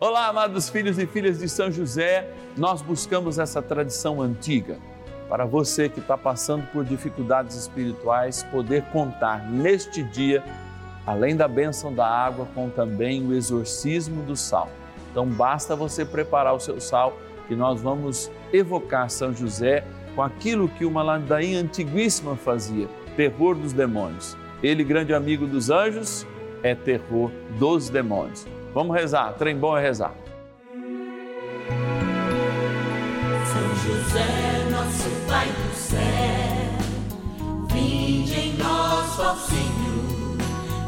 Olá, amados filhos e filhas de São José, nós buscamos essa tradição antiga para você que está passando por dificuldades espirituais, poder contar neste dia, além da bênção da água, com também o exorcismo do sal. Então basta você preparar o seu sal, que nós vamos evocar São José com aquilo que uma ladainha antiguíssima fazia, terror dos demônios. Ele, grande amigo dos anjos, é terror dos demônios. Vamos rezar, trem bom é rezar. São José, nosso Pai do céu, vinde em nós, ó Senhor,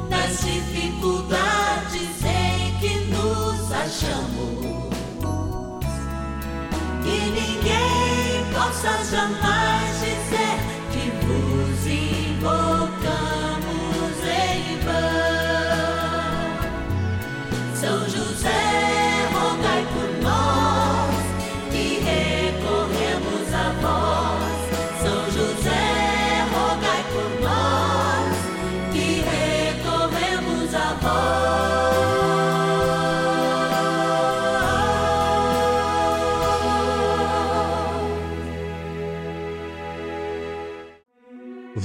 nas dificuldades em que nos achamos. Que ninguém possa jamais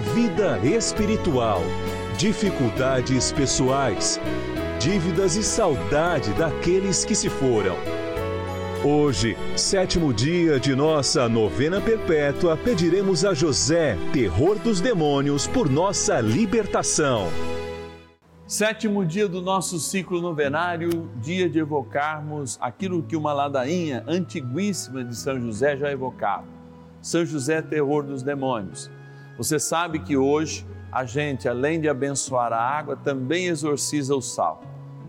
vida espiritual, dificuldades pessoais, dívidas e saudade daqueles que se foram. Hoje, sétimo dia de nossa novena perpétua, pediremos a José, terror dos demônios, por nossa libertação. Sétimo dia do nosso ciclo novenário, dia de evocarmos aquilo que uma ladainha antiguíssima de São José já evocava. São José, terror dos demônios. Você sabe que hoje a gente, além de abençoar a água, também exorciza o sal.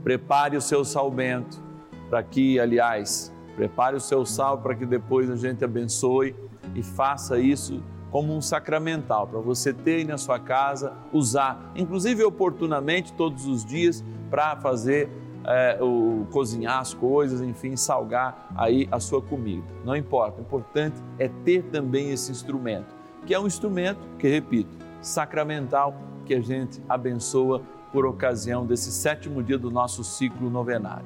Prepare o seu sal bento para que, aliás, prepare o seu sal para que depois a gente abençoe e faça isso como um sacramental para você ter aí na sua casa, usar, inclusive oportunamente todos os dias para fazer é, o cozinhar as coisas, enfim, salgar aí a sua comida. Não importa, o importante é ter também esse instrumento que é um instrumento, que repito, sacramental, que a gente abençoa por ocasião desse sétimo dia do nosso ciclo novenário.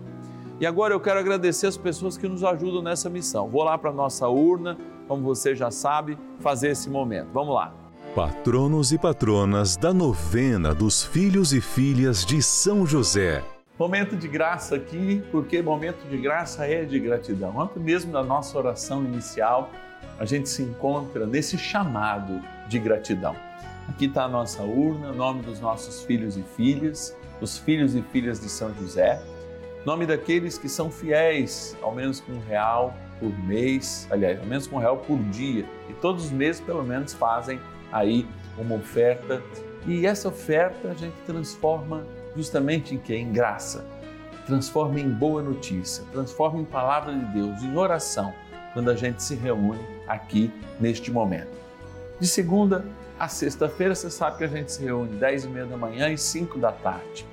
E agora eu quero agradecer as pessoas que nos ajudam nessa missão. Vou lá para a nossa urna, como você já sabe, fazer esse momento. Vamos lá. Patronos e patronas da novena dos filhos e filhas de São José. Momento de graça aqui, porque momento de graça é de gratidão. Antes mesmo da nossa oração inicial, a gente se encontra nesse chamado de gratidão. Aqui está a nossa urna, nome dos nossos filhos e filhas, os filhos e filhas de São José, nome daqueles que são fiéis, ao menos com um real por mês, aliás, ao menos com um real por dia, e todos os meses pelo menos fazem aí uma oferta, e essa oferta a gente transforma justamente em quê? Em graça, transforma em boa notícia, transforma em palavra de Deus, em oração quando a gente se reúne aqui neste momento. De segunda a sexta-feira, você sabe que a gente se reúne 10 e meia da manhã e 5 da tarde.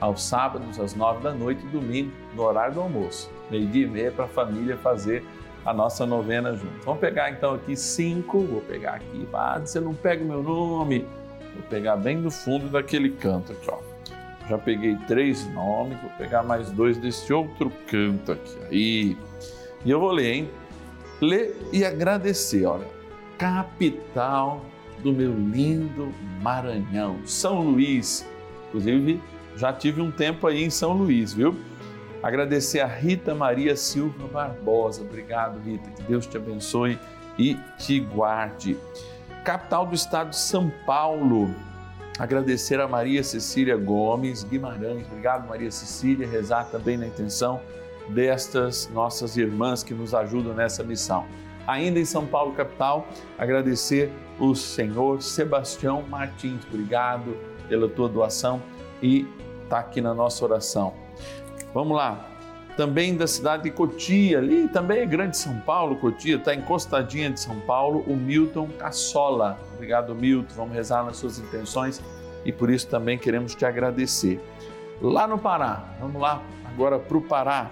Aos sábados, às 9 da noite e domingo, no horário do almoço. Meio-dia e meia para a família fazer a nossa novena junto. Vamos pegar então aqui cinco, vou pegar aqui, ah, você não pega o meu nome, vou pegar bem no fundo daquele canto aqui, ó. Já peguei três nomes, vou pegar mais dois desse outro canto aqui. Aí. E eu vou ler, hein? ler e agradecer. Olha, capital do meu lindo Maranhão, São Luís. Inclusive, já tive um tempo aí em São Luís, viu? Agradecer a Rita Maria Silva Barbosa. Obrigado, Rita. Que Deus te abençoe e te guarde. Capital do estado de São Paulo. Agradecer a Maria Cecília Gomes Guimarães. Obrigado, Maria Cecília. Rezar também na intenção destas nossas irmãs que nos ajudam nessa missão. Ainda em São Paulo, capital, agradecer o senhor Sebastião Martins. Obrigado pela tua doação e está aqui na nossa oração. Vamos lá. Também da cidade de Cotia, ali também é grande São Paulo, Cotia, está encostadinha de São Paulo, o Milton Cassola. Obrigado, Milton. Vamos rezar nas suas intenções e por isso também queremos te agradecer. Lá no Pará, vamos lá agora para o Pará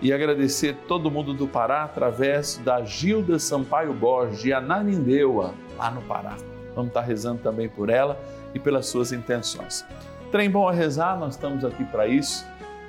e agradecer todo mundo do Pará através da Gilda Sampaio Borges, de Ananindeua, lá no Pará. Vamos estar rezando também por ela e pelas suas intenções. Trem bom a rezar, nós estamos aqui para isso.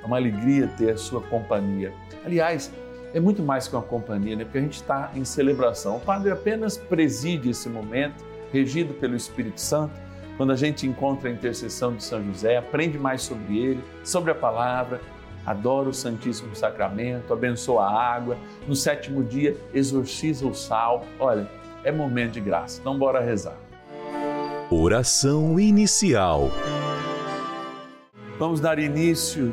Uma alegria ter a sua companhia. Aliás, é muito mais que uma companhia, né? Porque a gente está em celebração. O Padre apenas preside esse momento, regido pelo Espírito Santo. Quando a gente encontra a intercessão de São José, aprende mais sobre ele, sobre a palavra, adora o Santíssimo Sacramento, abençoa a água, no sétimo dia exorciza o sal. Olha, é momento de graça. Então, bora rezar. Oração inicial. Vamos dar início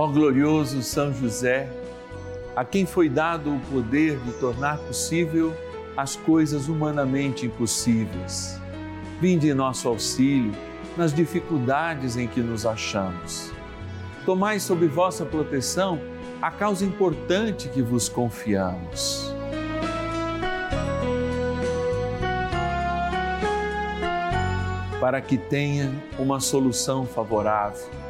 Ó glorioso São José, a quem foi dado o poder de tornar possível as coisas humanamente impossíveis. Vinde em nosso auxílio nas dificuldades em que nos achamos. Tomai sob vossa proteção a causa importante que vos confiamos. Para que tenha uma solução favorável.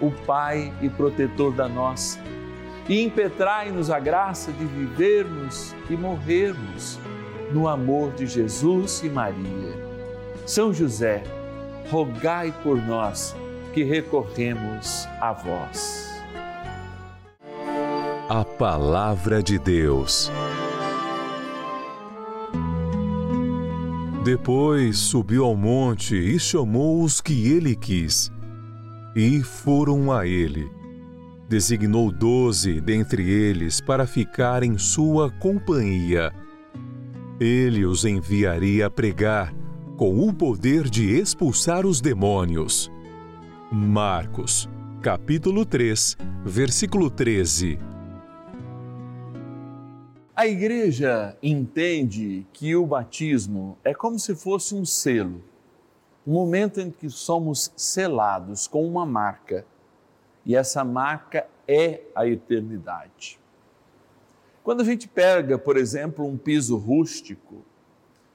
o Pai e protetor da nossa e impetrai-nos a graça de vivermos e morrermos no amor de Jesus e Maria. São José, rogai por nós que recorremos a vós. A Palavra de Deus. Depois subiu ao monte e chamou os que ele quis, e foram a ele designou doze dentre eles para ficar em sua companhia. Ele os enviaria a pregar com o poder de expulsar os demônios. Marcos, capítulo 3, versículo 13. A igreja entende que o batismo é como se fosse um selo, um momento em que somos selados com uma marca e essa marca é a eternidade. Quando a gente pega, por exemplo, um piso rústico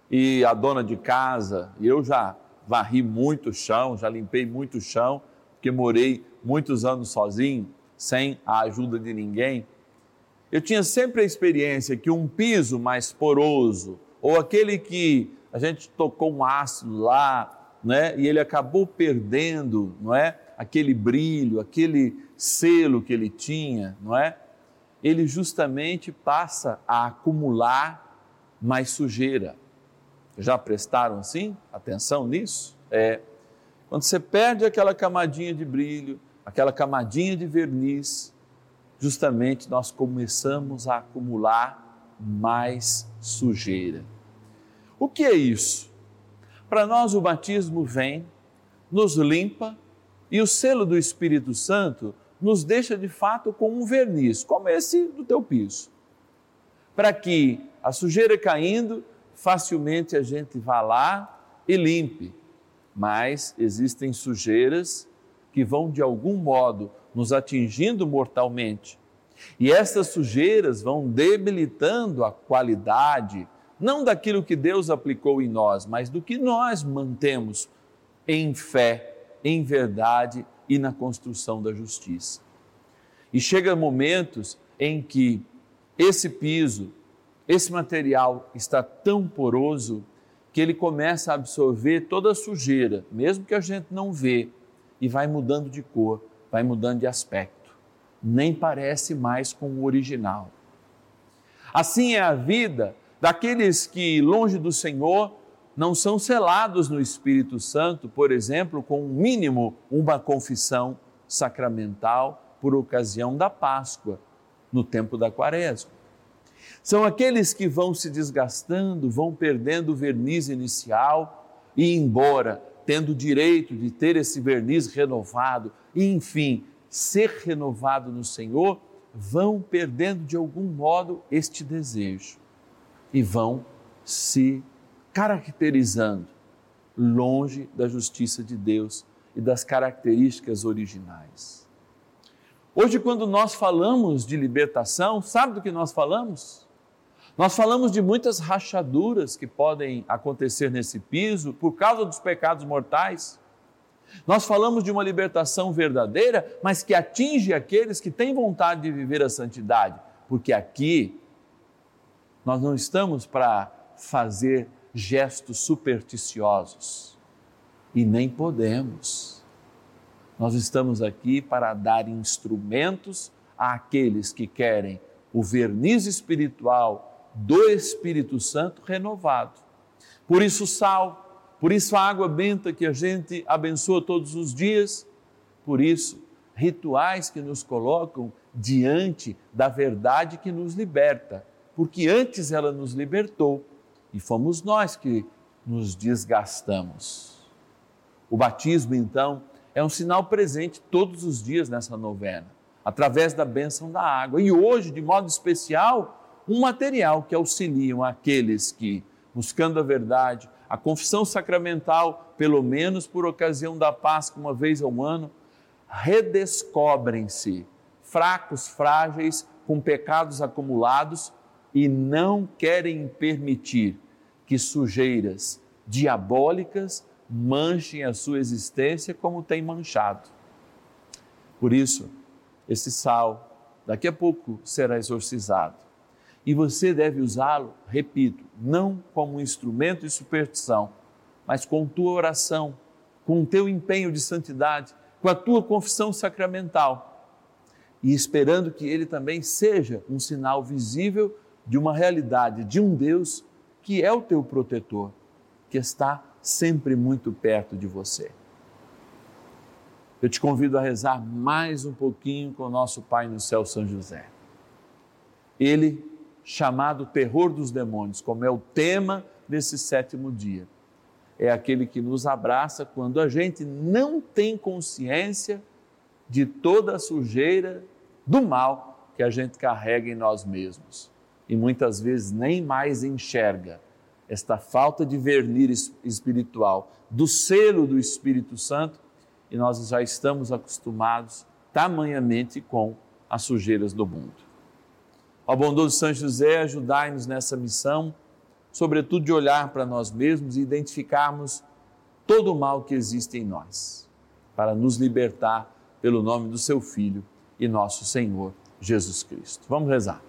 e a dona de casa, e eu já varri muito chão, já limpei muito chão, porque morei muitos anos sozinho, sem a ajuda de ninguém. Eu tinha sempre a experiência que um piso mais poroso, ou aquele que a gente tocou um ácido lá, né, e ele acabou perdendo, não é? aquele brilho, aquele selo que ele tinha, não é? Ele justamente passa a acumular mais sujeira. Já prestaram assim atenção nisso? É. Quando você perde aquela camadinha de brilho, aquela camadinha de verniz, justamente nós começamos a acumular mais sujeira. O que é isso? Para nós o batismo vem, nos limpa e o selo do Espírito Santo nos deixa de fato com um verniz, como esse do teu piso. para que a sujeira caindo, facilmente a gente vá lá e limpe. Mas existem sujeiras que vão de algum modo nos atingindo mortalmente. E essas sujeiras vão debilitando a qualidade, não daquilo que Deus aplicou em nós, mas do que nós mantemos em fé, em verdade e na construção da justiça. E chega momentos em que esse piso, esse material está tão poroso que ele começa a absorver toda a sujeira, mesmo que a gente não vê, e vai mudando de cor, vai mudando de aspecto. Nem parece mais com o original. Assim é a vida daqueles que, longe do Senhor, não são selados no Espírito Santo, por exemplo, com o um mínimo uma confissão sacramental por ocasião da Páscoa, no tempo da Quaresma. São aqueles que vão se desgastando, vão perdendo o verniz inicial e, embora tendo o direito de ter esse verniz renovado e, enfim, ser renovado no Senhor, vão perdendo de algum modo este desejo e vão se caracterizando longe da justiça de Deus e das características originais. Hoje, quando nós falamos de libertação, sabe do que nós falamos? Nós falamos de muitas rachaduras que podem acontecer nesse piso por causa dos pecados mortais. Nós falamos de uma libertação verdadeira, mas que atinge aqueles que têm vontade de viver a santidade, porque aqui nós não estamos para fazer gestos supersticiosos e nem podemos. Nós estamos aqui para dar instrumentos àqueles que querem o verniz espiritual do Espírito Santo renovado. Por isso, sal, por isso, a água benta que a gente abençoa todos os dias, por isso, rituais que nos colocam diante da verdade que nos liberta, porque antes ela nos libertou e fomos nós que nos desgastamos. O batismo, então, é um sinal presente todos os dias nessa novena, através da bênção da água. E hoje, de modo especial, um material que auxilia aqueles que, buscando a verdade, a confissão sacramental, pelo menos por ocasião da Páscoa, uma vez ao ano, redescobrem-se fracos, frágeis, com pecados acumulados e não querem permitir que sujeiras diabólicas manchem a sua existência como tem manchado. Por isso, esse sal daqui a pouco será exorcizado e você deve usá-lo, repito, não como um instrumento de superstição, mas com tua oração, com o teu empenho de santidade, com a tua confissão sacramental e esperando que ele também seja um sinal visível de uma realidade, de um Deus que é o teu protetor, que está sempre muito perto de você. Eu te convido a rezar mais um pouquinho com o nosso Pai no céu, São José. Ele chamado terror dos demônios, como é o tema desse sétimo dia. É aquele que nos abraça quando a gente não tem consciência de toda a sujeira do mal que a gente carrega em nós mesmos e muitas vezes nem mais enxerga esta falta de verniz espiritual, do selo do Espírito Santo, e nós já estamos acostumados tamanhamente com as sujeiras do mundo. Ó bondoso São José, ajudai-nos nessa missão, sobretudo de olhar para nós mesmos e identificarmos todo o mal que existe em nós, para nos libertar pelo nome do seu Filho e nosso Senhor Jesus Cristo. Vamos rezar.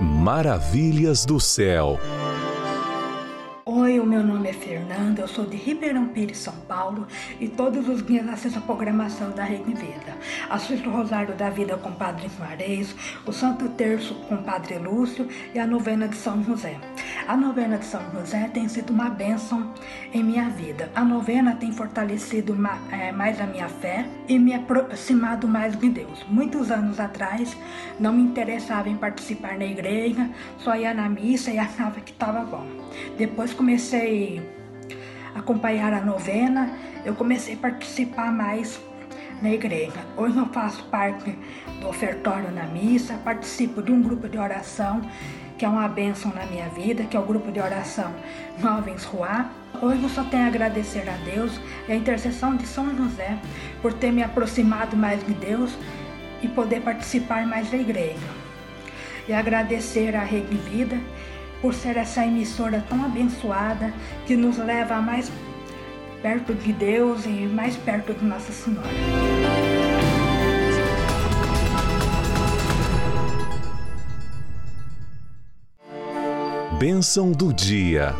Maravilhas do céu. Fernanda, eu sou de Ribeirão Pires, São Paulo e todos os dias assisto a programação da Rede Vida. Assisto o Rosário da Vida com Padre Juarez, o Santo Terço com Padre Lúcio e a novena de São José. A novena de São José tem sido uma bênção em minha vida. A novena tem fortalecido mais a minha fé e me aproximado mais de Deus. Muitos anos atrás não me interessava em participar na igreja, só ia na missa e achava que estava bom. Depois comecei acompanhar a novena, eu comecei a participar mais na igreja. Hoje eu faço parte do ofertório na missa, participo de um grupo de oração que é uma bênção na minha vida, que é o grupo de oração Novens Ruá. Hoje eu só tenho a agradecer a Deus e a intercessão de São José por ter me aproximado mais de Deus e poder participar mais da igreja. E agradecer a Rede Vida por ser essa emissora tão abençoada que nos leva mais perto de Deus e mais perto de Nossa Senhora. Bênção do dia.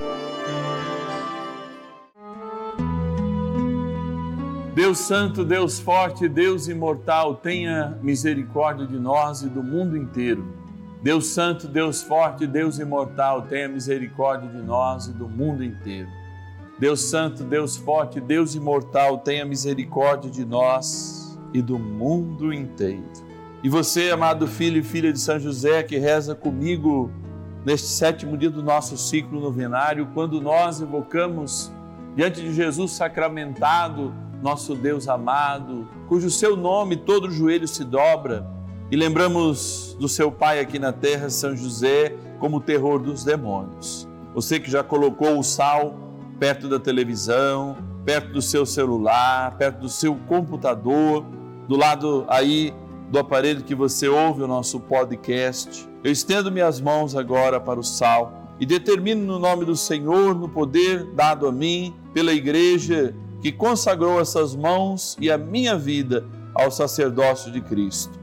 Deus Santo, Deus Forte, Deus Imortal, tenha misericórdia de nós e do mundo inteiro. Deus Santo, Deus Forte, Deus Imortal, tenha misericórdia de nós e do mundo inteiro. Deus Santo, Deus Forte, Deus Imortal, tenha misericórdia de nós e do mundo inteiro. E você, amado filho e filha de São José, que reza comigo neste sétimo dia do nosso ciclo novenário, quando nós evocamos diante de Jesus sacramentado, nosso Deus amado, cujo seu nome todo joelho se dobra, e lembramos do seu pai aqui na terra, São José, como o terror dos demônios. Você que já colocou o sal perto da televisão, perto do seu celular, perto do seu computador, do lado aí do aparelho que você ouve o nosso podcast. Eu estendo minhas mãos agora para o sal e determino no nome do Senhor, no poder dado a mim pela igreja que consagrou essas mãos e a minha vida ao sacerdócio de Cristo.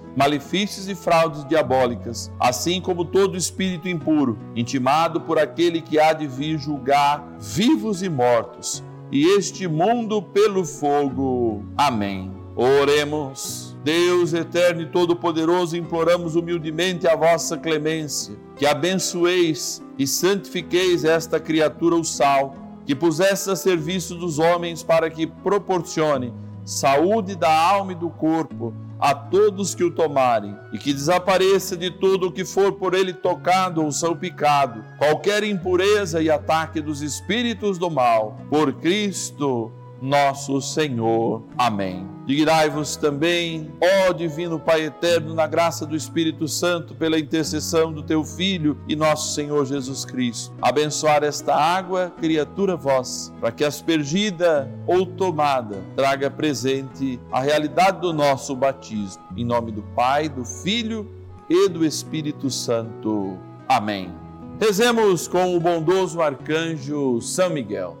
malefícios e fraudes diabólicas, assim como todo espírito impuro, intimado por aquele que há de vir julgar vivos e mortos, e este mundo pelo fogo. Amém. Oremos. Deus eterno e todo-poderoso, imploramos humildemente a vossa clemência, que abençoeis e santifiqueis esta criatura, o sal, que pusesse a serviço dos homens para que proporcione saúde da alma e do corpo a todos que o tomarem, e que desapareça de tudo o que for por ele tocado ou salpicado, qualquer impureza e ataque dos espíritos do mal. Por Cristo nosso Senhor. Amém. Digrai-vos também, ó Divino Pai Eterno, na graça do Espírito Santo, pela intercessão do Teu Filho e nosso Senhor Jesus Cristo. Abençoar esta água, criatura vossa, para que aspergida ou tomada traga presente a realidade do nosso batismo. Em nome do Pai, do Filho e do Espírito Santo. Amém. Rezemos com o bondoso arcanjo São Miguel.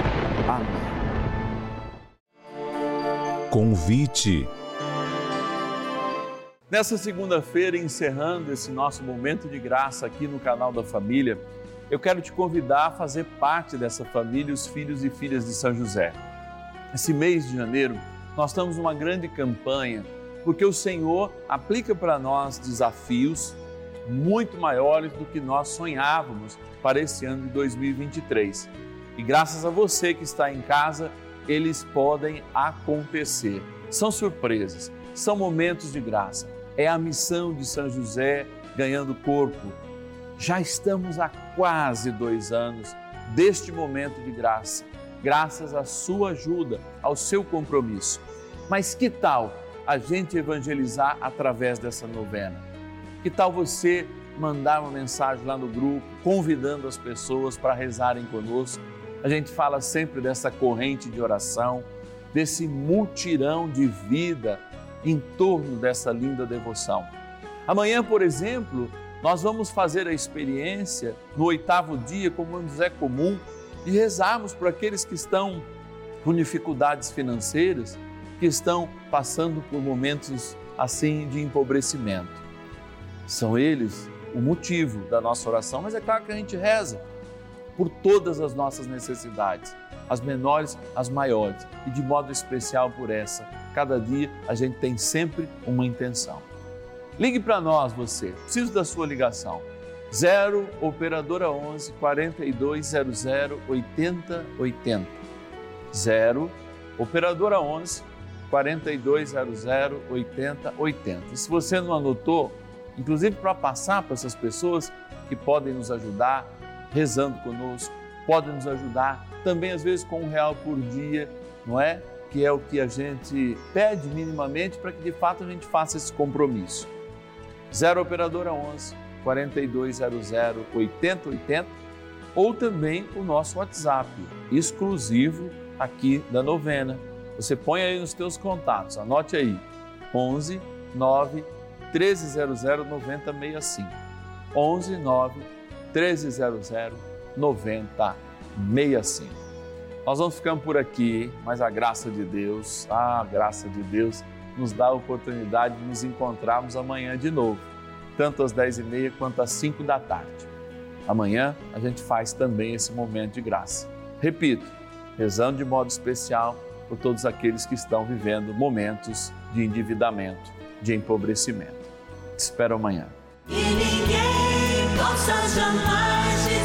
Amém. Convite. Nessa segunda-feira, encerrando esse nosso momento de graça aqui no canal da Família, eu quero te convidar a fazer parte dessa família, os filhos e filhas de São José. Esse mês de janeiro, nós estamos numa grande campanha, porque o Senhor aplica para nós desafios muito maiores do que nós sonhávamos para esse ano de 2023. E graças a você que está em casa, eles podem acontecer. São surpresas, são momentos de graça. É a missão de São José ganhando corpo. Já estamos há quase dois anos deste momento de graça, graças à sua ajuda, ao seu compromisso. Mas que tal a gente evangelizar através dessa novena? Que tal você mandar uma mensagem lá no grupo, convidando as pessoas para rezarem conosco? A gente fala sempre dessa corrente de oração, desse mutirão de vida em torno dessa linda devoção. Amanhã, por exemplo, nós vamos fazer a experiência no oitavo dia, como nos é comum, de rezarmos por aqueles que estão com dificuldades financeiras, que estão passando por momentos assim de empobrecimento. São eles o motivo da nossa oração, mas é claro que a gente reza por todas as nossas necessidades, as menores, as maiores, e de modo especial por essa. Cada dia a gente tem sempre uma intenção. Ligue para nós, você. Preciso da sua ligação. 0 operadora 11 4200 8080. 0 operadora 11 4200 8080. E se você não anotou, inclusive para passar para essas pessoas que podem nos ajudar rezando conosco, podem nos ajudar também às vezes com um real por dia, não é? Que é o que a gente pede minimamente para que de fato a gente faça esse compromisso. 0 operadora 11 4200 8080 ou também o nosso WhatsApp exclusivo aqui da novena. Você põe aí nos teus contatos, anote aí 11 9 1300 9065. 11 9 1300 9065. Nós vamos ficando por aqui, mas a graça de Deus, a graça de Deus nos dá a oportunidade de nos encontrarmos amanhã de novo, tanto às 10h30 quanto às 5 da tarde. Amanhã a gente faz também esse momento de graça. Repito, rezando de modo especial por todos aqueles que estão vivendo momentos de endividamento, de empobrecimento. Te espero amanhã possa jamais dizer